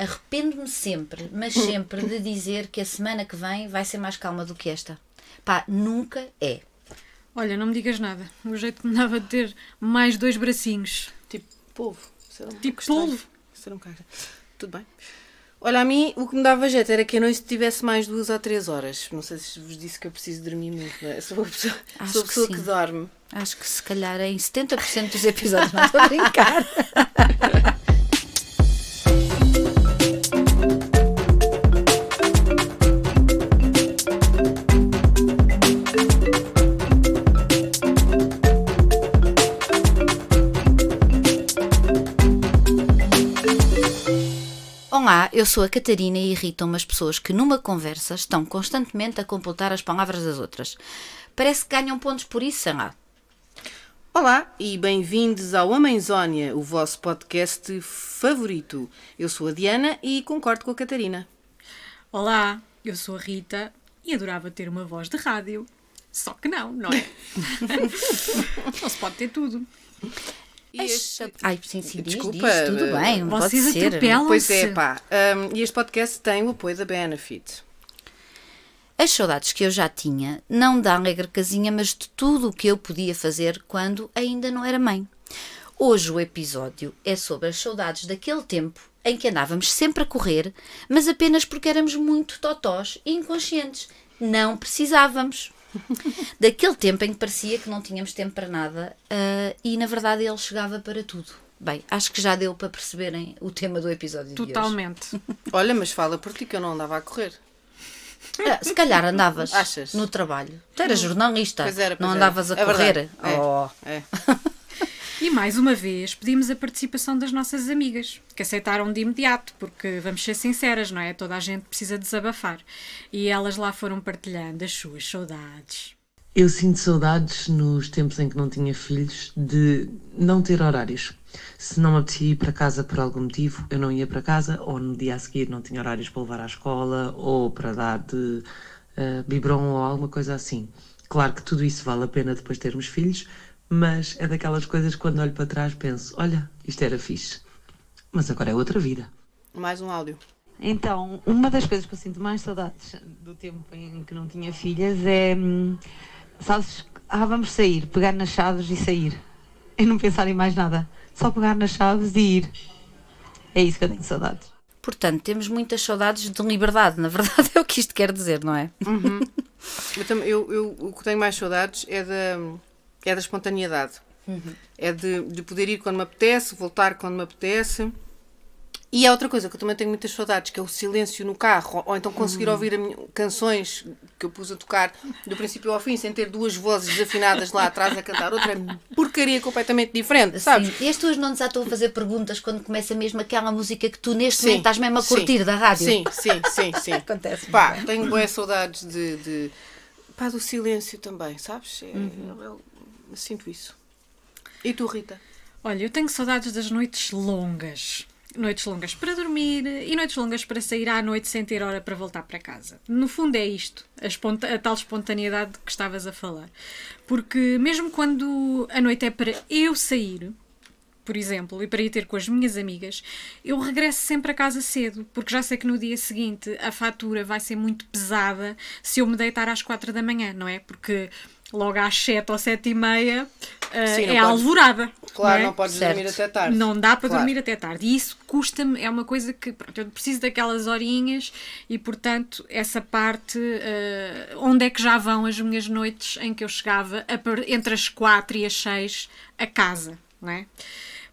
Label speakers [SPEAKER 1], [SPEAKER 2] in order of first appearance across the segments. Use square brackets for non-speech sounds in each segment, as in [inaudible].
[SPEAKER 1] arrependo-me sempre, mas [laughs] sempre, de dizer que a semana que vem vai ser mais calma do que esta. Pá, nunca é.
[SPEAKER 2] Olha, não me digas nada. O jeito que me dava de ter mais dois bracinhos.
[SPEAKER 3] Tipo, polvo. Um
[SPEAKER 2] Tipo polvo.
[SPEAKER 3] Um Tudo bem. Olha, a mim o que me dava jeito era que a noite tivesse mais duas ou três horas. Não sei se vos disse que eu preciso dormir muito, não é? Sou uma pessoa,
[SPEAKER 1] Acho
[SPEAKER 3] sou a
[SPEAKER 1] que
[SPEAKER 3] pessoa
[SPEAKER 1] sim.
[SPEAKER 3] que, dorme.
[SPEAKER 1] Acho que se calhar em 70% dos episódios não estou a brincar. [laughs] Olá, eu sou a Catarina e irritam-me as pessoas que numa conversa estão constantemente a completar as palavras das outras. Parece que ganham pontos por isso, sei lá.
[SPEAKER 3] Olá e bem-vindos ao Amenzónia, o vosso podcast favorito. Eu sou a Diana e concordo com a Catarina.
[SPEAKER 2] Olá, eu sou a Rita e adorava ter uma voz de rádio. Só que não, não é? [laughs] não se pode ter tudo.
[SPEAKER 3] E este-
[SPEAKER 1] Ai, sim, sim, diz,
[SPEAKER 3] Desculpa,
[SPEAKER 1] diz, tudo
[SPEAKER 3] eh,
[SPEAKER 1] bem, pode
[SPEAKER 2] vocês
[SPEAKER 1] ser.
[SPEAKER 2] atropelam.
[SPEAKER 3] Pois é, pá. hum, e este podcast tem o apoio da Benefit.
[SPEAKER 1] As saudades que eu já tinha, não da alegre casinha, mas de tudo o que eu podia fazer quando ainda não era mãe. Hoje o episódio é sobre as saudades daquele tempo em que andávamos sempre a correr, mas apenas porque éramos muito totós e inconscientes. Não precisávamos. [laughs] Daquele tempo em que parecia que não tínhamos tempo para nada ah, e na verdade ele chegava para tudo. Bem, acho que já deu para perceberem o tema do episódio de hoje.
[SPEAKER 2] Totalmente. [laughs]
[SPEAKER 3] Olha, mas fala por ti que eu não andava a correr.
[SPEAKER 1] Ah, se calhar andavas [laughs]
[SPEAKER 3] Achas?
[SPEAKER 1] no trabalho. Tu eras jornalista,
[SPEAKER 3] Pois era, pois
[SPEAKER 1] não
[SPEAKER 3] era.
[SPEAKER 1] andavas a
[SPEAKER 3] É
[SPEAKER 1] correr.
[SPEAKER 3] verdade. É.
[SPEAKER 1] Oh.
[SPEAKER 3] É.
[SPEAKER 2] E mais uma vez pedimos a participação das nossas amigas, que aceitaram de imediato, porque vamos ser sinceras, não é? Toda a gente precisa desabafar. E elas lá foram partilhando as suas saudades.
[SPEAKER 4] Eu sinto saudades nos tempos em que não tinha filhos de não ter horários. Se não me apetecia ir para casa por algum motivo, eu não ia para casa, ou no dia a seguir não tinha horários para levar à escola, ou para dar de uh, biberon ou alguma coisa assim. Claro que tudo isso vale a pena depois de termos filhos, mas é daquelas coisas que quando olho para trás penso: olha, isto era fixe. Mas agora é outra vida.
[SPEAKER 3] Mais um áudio.
[SPEAKER 5] Então, uma das coisas que eu sinto mais saudades do tempo em que não tinha filhas é. hum, Sabes, ah, vamos sair, pegar nas chaves e sair. E não pensar em mais nada. Só pegar nas chaves e ir. É isso que eu tenho saudades.
[SPEAKER 1] Portanto, temos muitas saudades de liberdade, na verdade [laughs] é o que isto quer dizer, não é?
[SPEAKER 3] Eu, tam- eu, eu- o que tenho mais saudades é da, é da espontaneidade. É de, de poder ir quando me apetece, voltar quando me apetece. E há outra coisa que eu também tenho muitas saudades, que é o silêncio no carro, ou, então conseguir ouvir a minha- canções que eu pus a tocar do princípio ao fim, sem ter duas vozes desafinadas lá atrás a cantar outra porcaria completamente diferente, sabes?
[SPEAKER 1] Sim. E as tuas não estão a fazer perguntas quando começa mesmo aquela música que tu neste
[SPEAKER 3] Sim,
[SPEAKER 1] momento estás mesmo a
[SPEAKER 3] sim,
[SPEAKER 1] curtir da rádio?
[SPEAKER 3] Sim, sim, sim, [laughs] sim.
[SPEAKER 1] Acontece
[SPEAKER 3] Pá, tenho boas saudades de, de- pá, do silêncio também, sabes? É- eu- eu sinto isso. E tu, Rita?
[SPEAKER 2] Olha, eu tenho saudades das noites longas. Noites longas para dormir e noites longas para sair à noite sem ter hora para voltar para casa. No fundo é isto, a, a tal espontaneidade que estavas a falar. Porque mesmo quando a noite é para eu sair, por exemplo, e para ir ter com as minhas amigas, eu regresso sempre a casa cedo, porque já sei que no dia seguinte a fatura vai ser muito pesada se eu me deitar às quatro da manhã, não é? Porque logo às sete ou sete e meia eh,
[SPEAKER 3] Sim, não
[SPEAKER 2] é
[SPEAKER 3] podes-
[SPEAKER 2] alvorada.
[SPEAKER 3] Claro,
[SPEAKER 2] é?
[SPEAKER 3] não podes
[SPEAKER 1] Certo.
[SPEAKER 3] dormir até tarde.
[SPEAKER 2] Não dá para
[SPEAKER 3] Claro.
[SPEAKER 2] dormir até tarde. E isso custa-me, é uma coisa que pronto, eu preciso daquelas horinhas e, portanto, essa parte eh, onde é que já vão as minhas noites em que eu chegava a entre as quatro e as seis a casa, não é?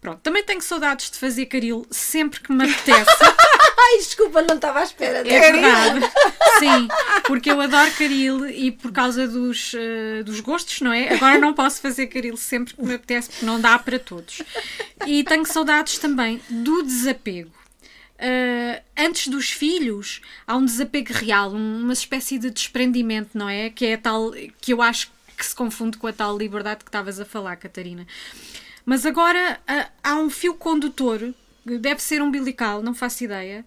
[SPEAKER 2] Pronto, também tenho saudades de fazer caril sempre que me apetece. [laughs]
[SPEAKER 1] Ai, desculpa, não estava à espera.
[SPEAKER 2] É verdade. [laughs] Sim, porque eu adoro caril e por causa dos, eh, dos gostos, não é? Agora não posso fazer caril sempre que me apetece, porque não dá para todos. E tenho saudades também do desapego. Eh, antes dos filhos, há um desapego real, um- uma espécie de desprendimento, não é? Que é a tal que eu acho que se confunde com a tal liberdade que estavas a falar, Catarina. Mas agora ah, há um fio condutor, deve ser umbilical, não faço ideia,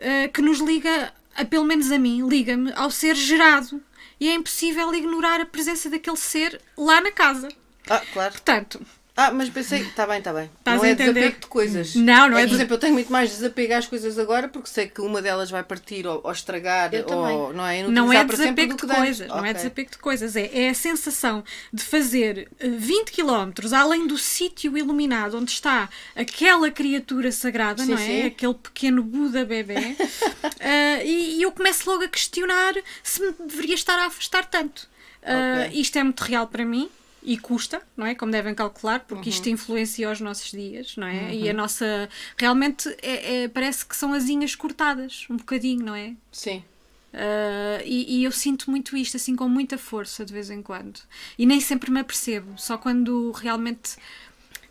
[SPEAKER 2] ah, que nos liga, a, pelo menos a mim, liga-me ao ser gerado. E é impossível ignorar a presença daquele ser lá na casa.
[SPEAKER 3] Ah, claro.
[SPEAKER 2] Portanto,
[SPEAKER 3] Ah, mas pensei, está bem, está bem.
[SPEAKER 2] Estás
[SPEAKER 3] não
[SPEAKER 2] a
[SPEAKER 3] é
[SPEAKER 2] entender?
[SPEAKER 3] desapego de coisas.
[SPEAKER 2] Não, não é
[SPEAKER 3] Por
[SPEAKER 2] des-
[SPEAKER 3] exemplo, eu tenho muito mais desapego às coisas agora porque sei que uma delas vai partir ou, ou estragar
[SPEAKER 1] Eu também.
[SPEAKER 3] ou não é
[SPEAKER 2] Não é desapego de coisas, não é desapego de coisas, é, é a sensação de fazer eh, 20 km além do sítio iluminado onde está aquela criatura sagrada,
[SPEAKER 3] Sim,
[SPEAKER 2] não é?
[SPEAKER 3] sim.
[SPEAKER 2] Aquele pequeno Buda bebê. [laughs] Eh, e, e eu começo logo a questionar se me deveria estar a afastar tanto. Eh,
[SPEAKER 3] Ok.
[SPEAKER 2] Isto é muito real para mim. E custa, não é? Como devem calcular, porque
[SPEAKER 3] Uhum.
[SPEAKER 2] isto influencia os nossos dias, não é? E a nossa. Realmente é- é- parece que são asinhas cortadas, um bocadinho, não é?
[SPEAKER 3] Sim.
[SPEAKER 2] Uh, e, e eu sinto muito isto, assim, com muita força de vez em quando. E nem sempre me apercebo, só quando realmente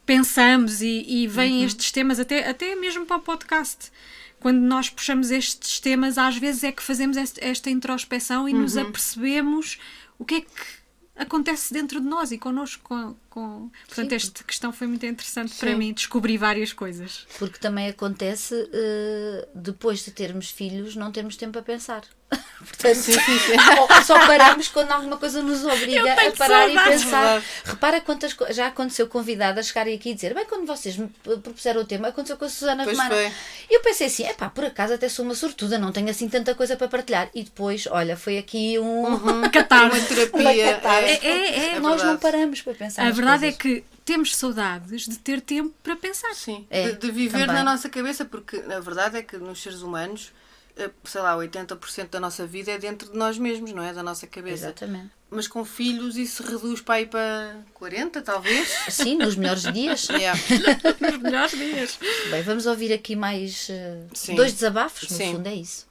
[SPEAKER 2] pensamos e, e vêm estes temas, até, até mesmo para o podcast. Quando nós puxamos estes temas, às vezes é que fazemos esta introspeção e nos apercebemos o que é que acontece dentro de nós e connosco. Com, com... Portanto,
[SPEAKER 1] Sim.
[SPEAKER 2] esta questão foi muito interessante para
[SPEAKER 3] Sim.
[SPEAKER 2] mim, descobri várias coisas.
[SPEAKER 1] Porque também acontece, eh, depois de termos filhos, não termos tempo a pensar. [laughs] Portanto,
[SPEAKER 3] Sim, sim, sim. [laughs]
[SPEAKER 1] só- paramos quando alguma coisa nos obriga a parar e pensar. Repara quantas co- já aconteceu convidadas chegarem aqui e dizer, bem, quando vocês me propuseram o tema, aconteceu com a Susana
[SPEAKER 3] Pois
[SPEAKER 1] Romana.
[SPEAKER 3] foi.
[SPEAKER 1] E eu pensei assim, epá, por acaso até sou uma sortuda, não tenho assim tanta coisa para partilhar. E depois, olha, foi aqui um. [laughs]
[SPEAKER 3] Uma
[SPEAKER 2] Catarse.
[SPEAKER 3] terapia.
[SPEAKER 1] catarse.
[SPEAKER 3] é,
[SPEAKER 2] É, é, é.
[SPEAKER 1] Nós não
[SPEAKER 3] verdade.
[SPEAKER 1] paramos para pensar.
[SPEAKER 2] A verdade
[SPEAKER 1] coisas.
[SPEAKER 2] é que temos saudades de ter tempo para pensar.
[SPEAKER 3] Sim,
[SPEAKER 1] É,
[SPEAKER 3] de, de viver
[SPEAKER 1] também.
[SPEAKER 3] na nossa cabeça, porque na verdade é que nos seres humanos, sei lá, 80% da nossa vida é dentro de nós mesmos, não é? Da nossa cabeça.
[SPEAKER 1] Exatamente.
[SPEAKER 3] Mas com filhos isso reduz para aí para 40, talvez.
[SPEAKER 1] Sim, nos melhores dias. [laughs]
[SPEAKER 3] Yeah. [laughs]
[SPEAKER 2] Nos melhores dias.
[SPEAKER 1] Bem, vamos ouvir aqui mais eh,
[SPEAKER 3] Sim.
[SPEAKER 1] dois desabafos, no
[SPEAKER 3] Sim.
[SPEAKER 1] fundo é isso.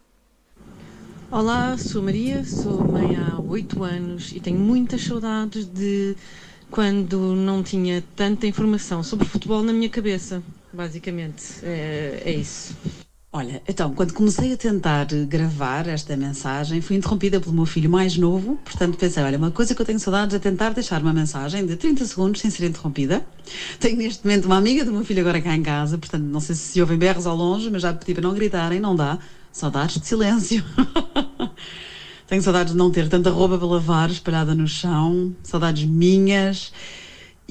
[SPEAKER 4] Olá, sou Maria, sou mãe há 8 anos e tenho muitas saudades de quando não tinha tanta informação sobre futebol na minha cabeça, basicamente. É, é isso.
[SPEAKER 6] Olha, então, quando comecei a tentar gravar esta mensagem, fui interrompida pelo meu filho mais novo, portanto pensei, olha, uma coisa que eu tenho saudades é tentar deixar uma mensagem de 30 segundos sem ser interrompida. Tenho neste momento uma amiga do meu filho agora cá em casa, portanto não sei se ouvem berros ao longe, mas já pedi para não gritarem, não dá. Saudades de silêncio. [laughs] tenho saudades de não ter tanta roupa para lavar espalhada no chão, saudades minhas.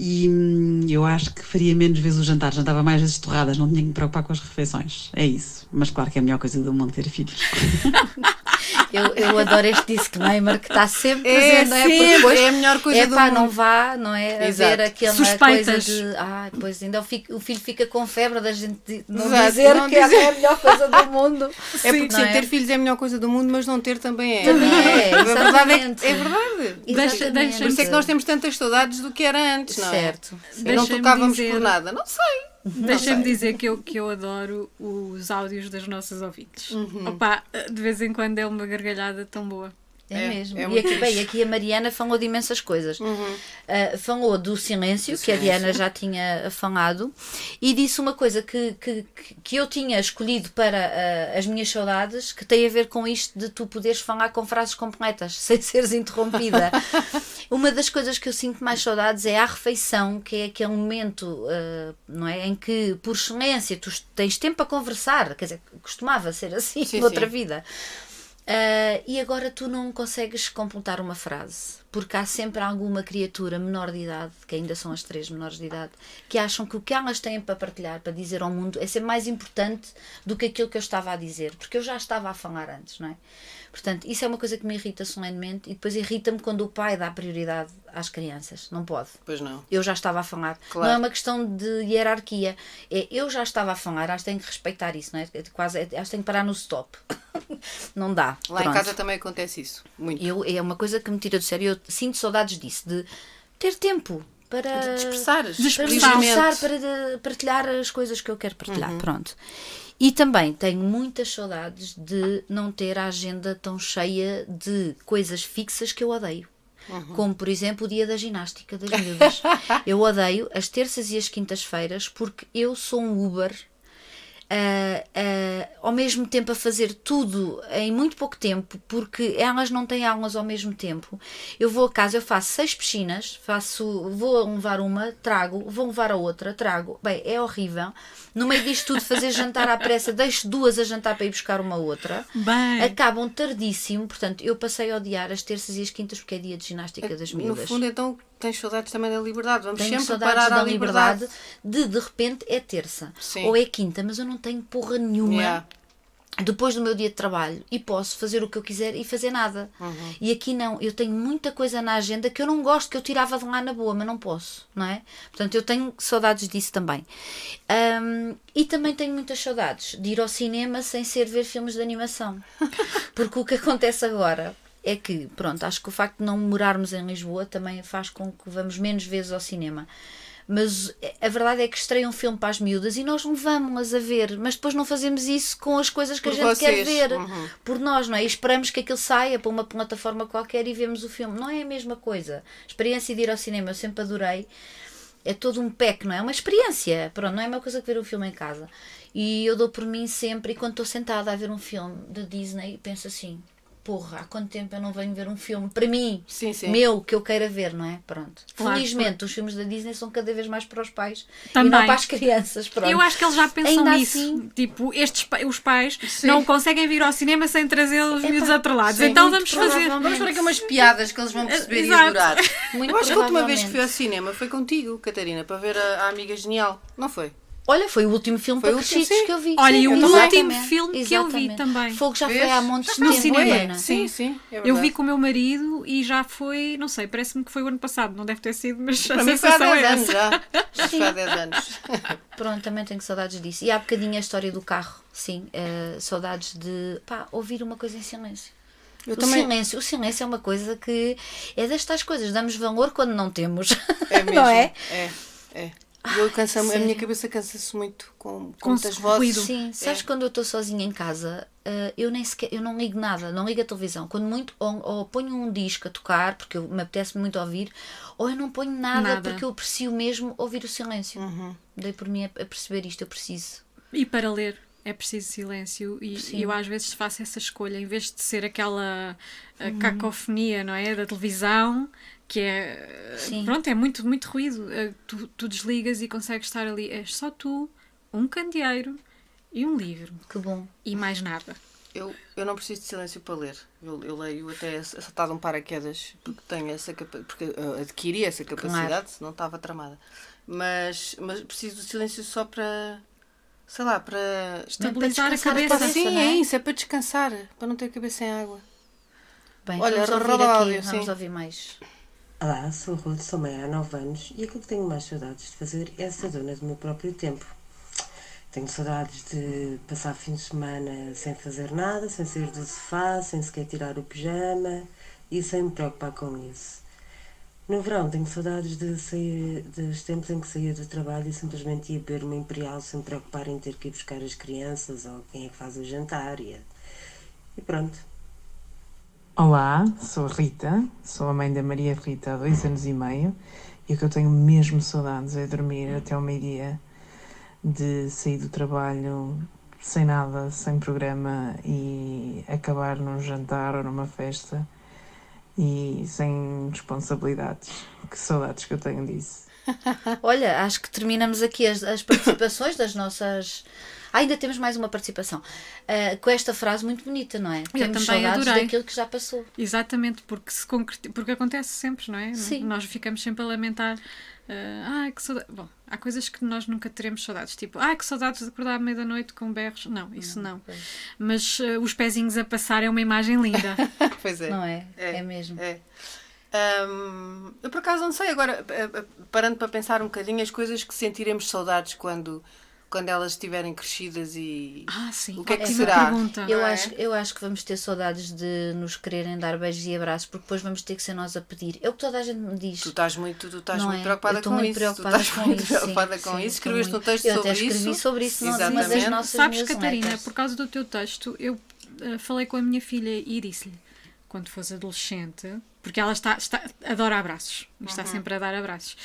[SPEAKER 6] E hum, eu acho que faria menos vezes o jantar, jantava mais vezes torradas, não tinha que me preocupar com as refeições. É isso. Mas claro que é a melhor coisa do mundo ter filhos. [laughs]
[SPEAKER 1] Eu, eu adoro este disclaimer que está sempre
[SPEAKER 3] É
[SPEAKER 1] presente, não é?
[SPEAKER 3] sempre,
[SPEAKER 1] Porque depois,
[SPEAKER 3] é a melhor coisa
[SPEAKER 1] é
[SPEAKER 3] do
[SPEAKER 1] pá,
[SPEAKER 3] mundo.
[SPEAKER 1] não vá, não é? A
[SPEAKER 3] Exato.
[SPEAKER 1] ver aquela
[SPEAKER 2] Suspeitas.
[SPEAKER 1] coisa de. Ah, pois ainda o, fi- o filho fica com febre da gente não
[SPEAKER 3] Exato,
[SPEAKER 1] dizer
[SPEAKER 3] não
[SPEAKER 1] que é
[SPEAKER 3] dizer.
[SPEAKER 1] a melhor coisa do mundo.
[SPEAKER 3] É porque sim,
[SPEAKER 1] é?
[SPEAKER 3] ter filhos é a melhor coisa do mundo, mas não ter também é.
[SPEAKER 1] Também é,
[SPEAKER 3] A verdade é, que- é verdade.
[SPEAKER 2] Deixa- deixa-me
[SPEAKER 3] Por isso é que nós temos tantas saudades do que era antes, não é?
[SPEAKER 1] Certo.
[SPEAKER 3] E não tocávamos
[SPEAKER 2] dizer-
[SPEAKER 3] por nada. Não sei.
[SPEAKER 2] Deixa-me dizer que eu, que eu adoro os áudios das nossas ouvintes.
[SPEAKER 3] Uhum.
[SPEAKER 2] Opa, de vez em quando é uma gargalhada tão boa.
[SPEAKER 1] É,
[SPEAKER 3] É,
[SPEAKER 1] mesmo.
[SPEAKER 3] é
[SPEAKER 1] e aqui, bem, aqui a Mariana falou de imensas coisas.
[SPEAKER 3] Uhum.
[SPEAKER 1] Ah, falou do silêncio, que a Diana já tinha falado, e disse uma coisa que, que, que eu tinha escolhido para ah, as minhas saudades, que tem a ver com isto de tu poderes falar com frases completas, [laughs] sem seres interrompida. [laughs] uma das coisas que eu sinto mais saudades é a refeição, que é aquele momento ah, não é, em que, por excelência, tu tens tempo para conversar, quer dizer, costumava ser assim
[SPEAKER 3] Sim, [laughs]
[SPEAKER 1] noutra
[SPEAKER 3] sim.
[SPEAKER 1] vida. Ah, e agora tu não consegues completar uma frase, porque há sempre alguma criatura menor de idade, que ainda são as três menores de idade, que acham que o que elas têm para partilhar, para dizer ao mundo, é ser mais importante do que aquilo que eu estava a dizer, porque eu já estava a falar antes, não é? Portanto, isso é uma coisa que me irrita solenemente e depois irrita-me quando o pai dá prioridade às crianças. Não pode.
[SPEAKER 3] Pois não.
[SPEAKER 1] Eu já estava a falar.
[SPEAKER 3] Claro.
[SPEAKER 1] Não é uma questão de hierarquia. É eu já estava a falar, acho que tenho que respeitar isso, não é? É Quase, é- acho que tenho que parar no stop. [laughs] não dá.
[SPEAKER 3] Lá em
[SPEAKER 1] Pronto.
[SPEAKER 3] casa também acontece isso. Muito.
[SPEAKER 1] Eu, é uma coisa que me tira do sério. Eu sinto saudades disso, de ter tempo para
[SPEAKER 3] De
[SPEAKER 1] para para partilhar as coisas que eu quero partilhar. Pronto. E também tenho muitas saudades de não ter a agenda tão cheia de coisas fixas que eu odeio. Como, por exemplo, o dia da ginástica das miúdas. [laughs] eu odeio as terças e as quintas-feiras porque eu sou um Uber ah, ao mesmo tempo a fazer tudo em muito pouco tempo, porque elas não têm aulas ao mesmo tempo. Eu vou a casa, eu faço seis piscinas, faço, vou levar uma, trago, vou levar a outra, trago. Bem, é horrível. No meio disto tudo, fazer jantar à pressa, deixo duas a jantar para ir buscar uma outra.
[SPEAKER 2] Bem.
[SPEAKER 1] Acabam tardíssimo, portanto, eu passei a odiar as terças e as quintas porque é dia de ginástica das
[SPEAKER 3] No
[SPEAKER 1] miúdas.
[SPEAKER 3] fundo, então, tens saudades também da liberdade. Vamos
[SPEAKER 1] Tenho
[SPEAKER 3] sempre parar
[SPEAKER 1] da
[SPEAKER 3] à liberdade.
[SPEAKER 1] liberdade de de repente é terça
[SPEAKER 3] Sim.
[SPEAKER 1] ou é quinta, mas eu não tenho porra nenhuma
[SPEAKER 3] Yeah.
[SPEAKER 1] depois do meu dia de trabalho e posso fazer o que eu quiser e fazer nada.
[SPEAKER 3] Uhum.
[SPEAKER 1] E aqui não, eu tenho muita coisa na agenda que eu não gosto, que eu tirava de lá na boa, mas não posso, não é? Portanto, eu tenho saudades disso também. Ahm, e também tenho muitas saudades de ir ao cinema sem ser ver filmes de animação. [laughs] Porque o que acontece agora é que, pronto, acho que o facto de não morarmos em Lisboa também faz com que vamos menos vezes ao cinema. Mas a verdade é que estreia um filme para as miúdas e nós levamos-las a ver, mas depois não fazemos isso com as coisas que
[SPEAKER 3] Por
[SPEAKER 1] a gente quer
[SPEAKER 3] vocês.
[SPEAKER 1] ver
[SPEAKER 3] Uhum.
[SPEAKER 1] por nós, não é? E esperamos que aquilo saia para uma plataforma qualquer e vemos o filme. Não é a mesma coisa. Experiência de ir ao cinema eu sempre adorei. É todo um pack, não é? É uma experiência. Pronto, não é a mesma coisa que ver um filme em casa. E eu dou por mim sempre, e quando estou sentada a ver um filme da Disney, penso assim: porra, há quanto tempo eu não venho ver um filme para mim,
[SPEAKER 3] Sim, sim.
[SPEAKER 1] meu, que eu queira ver, não é? Pronto.
[SPEAKER 2] Claro,
[SPEAKER 1] Felizmente, os filmes da Disney são cada vez mais para os pais e
[SPEAKER 2] Também.
[SPEAKER 1] não para as crianças. Pronto.
[SPEAKER 2] Eu acho que eles já pensam
[SPEAKER 1] Ainda
[SPEAKER 2] nisso.
[SPEAKER 1] assim-
[SPEAKER 2] Tipo, estes, os pais não conseguem vir ao cinema sem trazer os miúdos atrelados.
[SPEAKER 1] sim,
[SPEAKER 2] então vamos fazer.
[SPEAKER 3] Vamos por aqui umas piadas que eles vão perceber e
[SPEAKER 2] Exato.
[SPEAKER 3] adorar. [laughs]
[SPEAKER 1] Muito
[SPEAKER 3] Eu acho que a última vez que fui ao cinema foi contigo, Catarina, para ver a, a Amiga Genial. Não foi?
[SPEAKER 1] Olha, foi o último filme
[SPEAKER 3] Foi
[SPEAKER 1] para
[SPEAKER 3] o último,
[SPEAKER 1] crescidos
[SPEAKER 3] sim.
[SPEAKER 1] que eu vi.
[SPEAKER 2] Olha,
[SPEAKER 1] Sim,
[SPEAKER 2] e o
[SPEAKER 1] exatamente.
[SPEAKER 2] último filme que eu vi
[SPEAKER 1] Exatamente.
[SPEAKER 2] também.
[SPEAKER 1] Fogo já foi
[SPEAKER 3] Vês?
[SPEAKER 1] há montes de
[SPEAKER 2] No
[SPEAKER 1] tempo,
[SPEAKER 2] cinema.
[SPEAKER 1] Ana.
[SPEAKER 3] Sim, sim. é
[SPEAKER 2] Eu vi com o meu marido e já foi, não sei, parece-me que foi o ano passado, não deve ter sido, mas a
[SPEAKER 3] Para mim foi há
[SPEAKER 2] sensação
[SPEAKER 3] 10
[SPEAKER 2] é
[SPEAKER 3] anos
[SPEAKER 2] essa.
[SPEAKER 3] já. [laughs] Já foi há 10 anos. [laughs]
[SPEAKER 1] Pronto, também tenho saudades disso. E há bocadinho a história do carro, sim. eh, saudades de pá, ouvir uma coisa em silêncio.
[SPEAKER 3] Eu
[SPEAKER 1] o
[SPEAKER 3] também.
[SPEAKER 1] silêncio, o silêncio é uma coisa que é destas coisas, damos valor quando não temos.
[SPEAKER 3] É mesmo. [laughs]
[SPEAKER 1] não é?
[SPEAKER 3] É, é. Eu canso, a minha cabeça cansa-se muito com, com, muitas vozes.
[SPEAKER 1] Sim, sabes
[SPEAKER 3] É.
[SPEAKER 1] quando eu estou sozinha em casa, eh, eu nem sequer, eu não ligo nada, não ligo a televisão. Quando muito, ou, ou ponho um disco a tocar, porque eu, me apetece muito ouvir, ou eu não ponho nada,
[SPEAKER 2] Nada.
[SPEAKER 1] porque eu aprecio mesmo ouvir o silêncio.
[SPEAKER 3] Uhum.
[SPEAKER 1] Dei por mim a, a perceber isto, eu preciso.
[SPEAKER 2] E para ler é preciso silêncio e,
[SPEAKER 1] Sim.
[SPEAKER 2] e eu às vezes faço essa escolha em vez de ser aquela uh,
[SPEAKER 1] Uhum.
[SPEAKER 2] cacofonia não é da televisão que é
[SPEAKER 1] Sim.
[SPEAKER 2] pronto é muito muito ruído Uh, tu, tu desligas e consegues estar ali é só tu um candeeiro e um livro
[SPEAKER 1] Que bom.
[SPEAKER 2] e mais nada
[SPEAKER 3] Eu, eu não preciso de silêncio para ler. Eu, eu leio até saltado um paraquedas porque tenho essa porque adquiri essa capacidade, senão estava tramada. Mas, mas preciso do silêncio só para sei lá, para
[SPEAKER 2] estabilizar a
[SPEAKER 1] descansar a
[SPEAKER 2] cabeça
[SPEAKER 1] cabeça.
[SPEAKER 3] Sim,
[SPEAKER 1] é?
[SPEAKER 3] é isso, é para descansar, para não ter a cabeça em água.
[SPEAKER 1] Bem,
[SPEAKER 3] Olha,
[SPEAKER 1] vamos ouvir aqui,
[SPEAKER 3] áudio,
[SPEAKER 1] vamos ouvir mais.
[SPEAKER 7] Olá, sou Ruth, sou mãe há 9 anos e aquilo que tenho mais saudades de fazer é ser dona do meu próprio tempo. Tenho saudades de passar fim de semana sem fazer nada, sem sair do sofá, sem sequer tirar o pijama e sem me preocupar com isso. No verão tenho saudades de sair, dos tempos em que saía do trabalho e simplesmente ia beber uma imperial sem me preocupar em ter que ir buscar as crianças ou quem é que faz o jantar e, e pronto.
[SPEAKER 8] Olá, sou Rita, sou a mãe da Maria Rita há dois anos e meio e o que eu tenho mesmo saudades é dormir até ao meio-dia, de sair do trabalho sem nada, sem programa e acabar num jantar ou numa festa e sem responsabilidades. Que saudades que eu tenho disso. [laughs]
[SPEAKER 1] Olha, acho que terminamos aqui as, as participações das nossas. Ah, ainda temos mais uma participação. Ah, com esta frase muito bonita, não é? Temos
[SPEAKER 2] também
[SPEAKER 1] saudades
[SPEAKER 2] adorei.
[SPEAKER 1] daquilo que já passou.
[SPEAKER 2] exatamente porque se concreti- porque acontece sempre não é
[SPEAKER 1] Sim.
[SPEAKER 2] nós ficamos sempre a lamentar ah que saudade bom há coisas que nós nunca teremos saudades tipo ah que saudades de acordar à meia da noite com berros não isso não,
[SPEAKER 1] pois.
[SPEAKER 2] mas ah, os pezinhos a passar é uma imagem linda [laughs]
[SPEAKER 3] Pois é.
[SPEAKER 1] Não é?
[SPEAKER 3] É,
[SPEAKER 1] É, mesmo.
[SPEAKER 3] É. Hum, eu por acaso não sei, agora eh, eh, parando para pensar um bocadinho, as coisas que sentiremos saudades quando, quando elas estiverem crescidas e.
[SPEAKER 2] ah sim
[SPEAKER 3] O que é que será?
[SPEAKER 2] pergunta
[SPEAKER 1] Eu
[SPEAKER 3] Não é?
[SPEAKER 1] acho, eu acho que vamos ter saudades de nos quererem dar beijos e abraços, porque depois vamos ter que ser nós a pedir. É o que toda a gente me diz.
[SPEAKER 3] Tu estás muito, tu estás
[SPEAKER 1] Não
[SPEAKER 3] muito
[SPEAKER 1] é?
[SPEAKER 3] preocupada com
[SPEAKER 1] muito
[SPEAKER 3] isso.
[SPEAKER 1] preocupada
[SPEAKER 3] tu estás
[SPEAKER 1] com
[SPEAKER 3] muito
[SPEAKER 1] isso, sim,
[SPEAKER 3] preocupada com
[SPEAKER 1] sim,
[SPEAKER 3] isso. Escreveste um texto
[SPEAKER 1] Eu
[SPEAKER 3] sobre
[SPEAKER 1] até escrevi
[SPEAKER 3] isso.
[SPEAKER 1] sobre isso das
[SPEAKER 3] Exatamente.
[SPEAKER 1] nossas
[SPEAKER 2] Sabes, Catarina, por causa do teu texto, eu eh, falei com a minha filha e disse-lhe, quando fosse adolescente, porque ela está, está adora abraços, e
[SPEAKER 1] Uhum.
[SPEAKER 2] está sempre a dar abraços.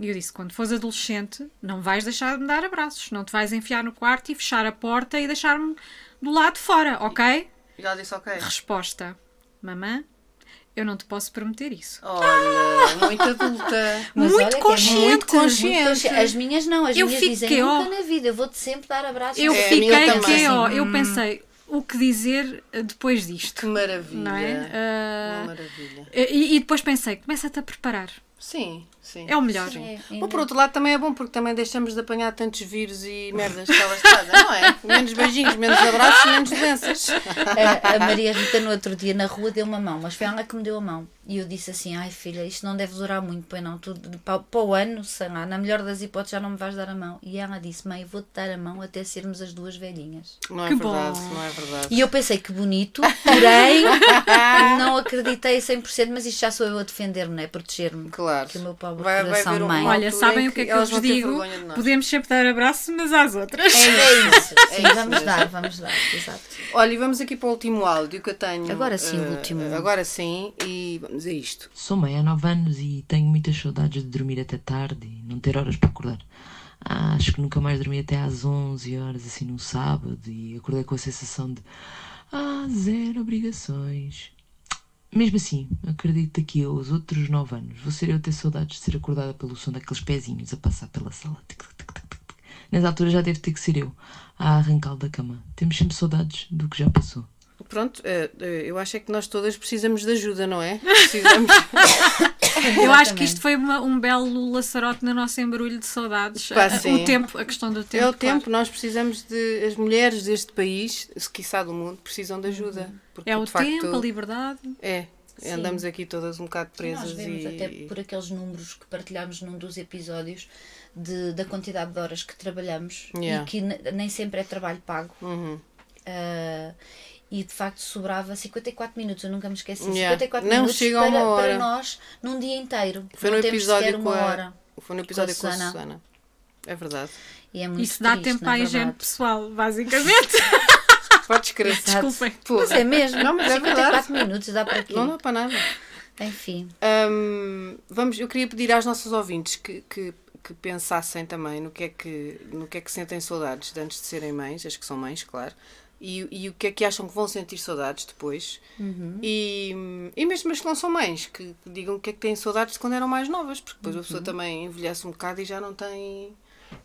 [SPEAKER 2] E eu disse, quando fores adolescente, não vais deixar de me dar abraços, não te vais enfiar no quarto e fechar a porta e deixar-me do lado de fora, ok?
[SPEAKER 3] E ela disse ok.
[SPEAKER 2] Resposta, mamã, eu não te posso prometer isso.
[SPEAKER 3] Olha, muito adulta. [laughs]
[SPEAKER 1] Mas
[SPEAKER 2] Muito
[SPEAKER 1] olha que é
[SPEAKER 2] consciente.
[SPEAKER 3] Muito consciente.
[SPEAKER 1] consciente. As minhas não, as
[SPEAKER 2] Eu
[SPEAKER 1] minhas
[SPEAKER 2] fiquei,
[SPEAKER 1] dizem nunca na vida, eu vou-te sempre dar abraços.
[SPEAKER 2] Eu
[SPEAKER 3] É,
[SPEAKER 2] fiquei que, ó,
[SPEAKER 1] Assim,
[SPEAKER 2] eu
[SPEAKER 1] hum.
[SPEAKER 2] pensei, o que dizer eh, depois disto?
[SPEAKER 3] Que maravilha.
[SPEAKER 2] Não é? Ah,
[SPEAKER 3] Uma maravilha.
[SPEAKER 2] E, e depois pensei, começa-te a preparar.
[SPEAKER 3] Sim, sim.
[SPEAKER 2] É o melhor.
[SPEAKER 1] É,
[SPEAKER 3] Bom, por outro lado também é bom porque também deixamos de apanhar tantos vírus e merdas pela estrada, não é? [laughs] Menos beijinhos, menos abraços, menos doenças.
[SPEAKER 1] a, a Maria Rita no outro dia na rua deu uma mão, mas foi ela que me deu a mão. E eu disse assim: Ai filha, isto não deve durar muito, pois não. Tu, para, para o ano, sei lá, na melhor das hipóteses, já não me vais dar a mão. E ela disse: Mãe, vou-te dar a mão até sermos as duas velhinhas.
[SPEAKER 3] Não é
[SPEAKER 2] Que
[SPEAKER 3] verdade,
[SPEAKER 2] bom.
[SPEAKER 3] não é verdade.
[SPEAKER 1] E eu pensei que bonito, porém [laughs] não acreditei a 100%, mas isto já sou eu a defender-me, não é? Proteger-me.
[SPEAKER 3] Claro.
[SPEAKER 1] Que o meu pobre
[SPEAKER 3] Vai- vai
[SPEAKER 1] coração
[SPEAKER 3] um-
[SPEAKER 1] mãe.
[SPEAKER 2] Olha, sabem
[SPEAKER 3] em
[SPEAKER 2] o que é
[SPEAKER 3] que
[SPEAKER 2] que eu vos digo? Podemos sempre dar abraço, mas às outras.
[SPEAKER 1] É isso,
[SPEAKER 3] É
[SPEAKER 1] sim,
[SPEAKER 3] isso
[SPEAKER 1] vamos
[SPEAKER 3] mesmo.
[SPEAKER 1] dar, vamos dar, exato.
[SPEAKER 3] Olha, e vamos aqui para o último áudio que eu tenho.
[SPEAKER 1] Agora sim, o
[SPEAKER 3] eh,
[SPEAKER 1] último.
[SPEAKER 3] Agora sim, e vamos a isto.
[SPEAKER 4] Sou mãe há 9 anos e tenho muitas saudades de dormir até tarde e não ter horas para acordar. Ah, acho que nunca mais dormi até às 11 horas, assim, num sábado, e acordei com a sensação de. Ah, zero obrigações. Mesmo assim, acredito que daqui aos outros 9 anos vou ser eu a ter saudades de ser acordada pelo som daqueles pezinhos a passar pela sala. Tic, tic, tic, tic, tic. Nessa altura já deve ter que ser eu a arrancá-lo da cama. Temos sempre saudades do que já passou.
[SPEAKER 3] Pronto, eh, eh, eu acho é que nós todas precisamos de ajuda, não é? Precisamos. [laughs]
[SPEAKER 2] Eu acho que isto foi uma- um belo laçarote no nosso embrulho de saudades.
[SPEAKER 3] Pá,
[SPEAKER 2] o tempo, a questão do tempo.
[SPEAKER 3] é o
[SPEAKER 2] claro.
[SPEAKER 3] tempo, nós precisamos de. As mulheres deste país, se quiçá do mundo, precisam de ajuda. Porque,
[SPEAKER 2] É o
[SPEAKER 3] de facto,
[SPEAKER 2] tempo, a liberdade.
[SPEAKER 3] É,
[SPEAKER 1] Sim.
[SPEAKER 3] andamos aqui todas um bocado
[SPEAKER 1] E
[SPEAKER 3] presas
[SPEAKER 1] nós vemos
[SPEAKER 3] e.
[SPEAKER 1] até por aqueles números que partilhámos num dos episódios de, da quantidade de horas que trabalhamos
[SPEAKER 3] Yeah.
[SPEAKER 1] e que ne- nem sempre é trabalho pago.
[SPEAKER 3] Uhum.
[SPEAKER 1] Ah, e de facto sobrava 54 minutos, eu nunca me esqueci.
[SPEAKER 3] Yeah.
[SPEAKER 1] 54
[SPEAKER 3] Não
[SPEAKER 1] minutos
[SPEAKER 3] chega a
[SPEAKER 1] para,
[SPEAKER 3] uma hora.
[SPEAKER 1] para nós num dia inteiro.
[SPEAKER 3] Foi no episódio
[SPEAKER 1] sequer
[SPEAKER 3] com
[SPEAKER 1] uma
[SPEAKER 3] a,
[SPEAKER 1] hora.
[SPEAKER 3] Foi no episódio com a
[SPEAKER 1] Susana.
[SPEAKER 3] Susana. É verdade.
[SPEAKER 1] E é muito
[SPEAKER 2] Isso dá
[SPEAKER 1] triste,
[SPEAKER 2] tempo
[SPEAKER 1] na
[SPEAKER 2] à higiene
[SPEAKER 1] verdade.
[SPEAKER 2] pessoal, basicamente. [laughs]
[SPEAKER 3] Podes crer.
[SPEAKER 2] Desculpem.
[SPEAKER 3] Porra.
[SPEAKER 1] Mas é mesmo,
[SPEAKER 3] Não, mas é
[SPEAKER 1] 54 minutos dá para aqui.
[SPEAKER 3] Não dá para nada.
[SPEAKER 1] Enfim,
[SPEAKER 3] Hum, vamos, eu queria pedir às nossas ouvintes que, que, que pensassem também no que, é que, no que é que sentem saudades de antes de serem mães, as que são mães, claro, e, e o que é que acham que vão sentir saudades depois. E, e mesmo as que não são mães, que digam o que é que têm saudades de quando eram mais novas, porque depois a pessoa também envelhece um bocado e já não tem.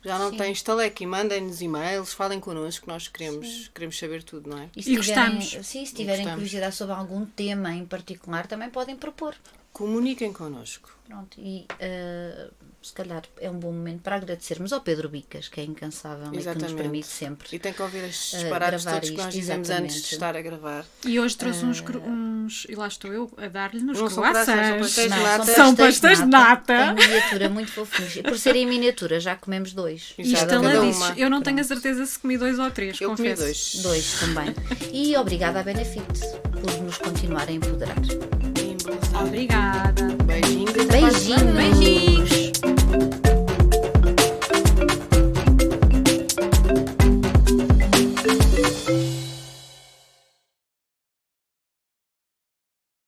[SPEAKER 3] Já não
[SPEAKER 1] Sim.
[SPEAKER 3] tem estaleque e mandem-nos e-mails, falem connosco, que nós queremos, queremos saber tudo, não é?
[SPEAKER 1] e
[SPEAKER 2] E
[SPEAKER 1] se tiverem,
[SPEAKER 2] gostamos.
[SPEAKER 1] sim, se tiverem curiosidade sobre algum tema em particular, também podem propor.
[SPEAKER 3] Comuniquem connosco.
[SPEAKER 1] Pronto, e eh, se calhar é um bom momento para agradecermos ao Pedro Bicas, que é incansável e que nos
[SPEAKER 3] Exatamente.
[SPEAKER 1] permite sempre.
[SPEAKER 3] E tem que ouvir estes
[SPEAKER 1] Eh,
[SPEAKER 3] disparates
[SPEAKER 1] gravar
[SPEAKER 3] todos que nós
[SPEAKER 1] isto,
[SPEAKER 3] dizemos antes de
[SPEAKER 1] exatamente.
[SPEAKER 3] estar a gravar.
[SPEAKER 2] E hoje trouxe uns, cro- uns. E lá estou eu a dar-lhe nos
[SPEAKER 3] Não croissants, são pastéis de nata.
[SPEAKER 2] São pastéis de nata.
[SPEAKER 1] Em miniatura, muito fofinhos. Por serem em miniatura, já comemos dois.
[SPEAKER 2] E
[SPEAKER 3] cada
[SPEAKER 2] estaladiços.
[SPEAKER 3] uma.
[SPEAKER 2] Eu não tenho a certeza se comi dois ou três,
[SPEAKER 3] Eu comi
[SPEAKER 2] confesso.
[SPEAKER 3] dois.
[SPEAKER 1] Dois também. E obrigada à Benefit por nos continuar a empoderar.
[SPEAKER 2] Obrigada.
[SPEAKER 3] Beijinhos.
[SPEAKER 1] Beijinhos.
[SPEAKER 2] Beijinhos.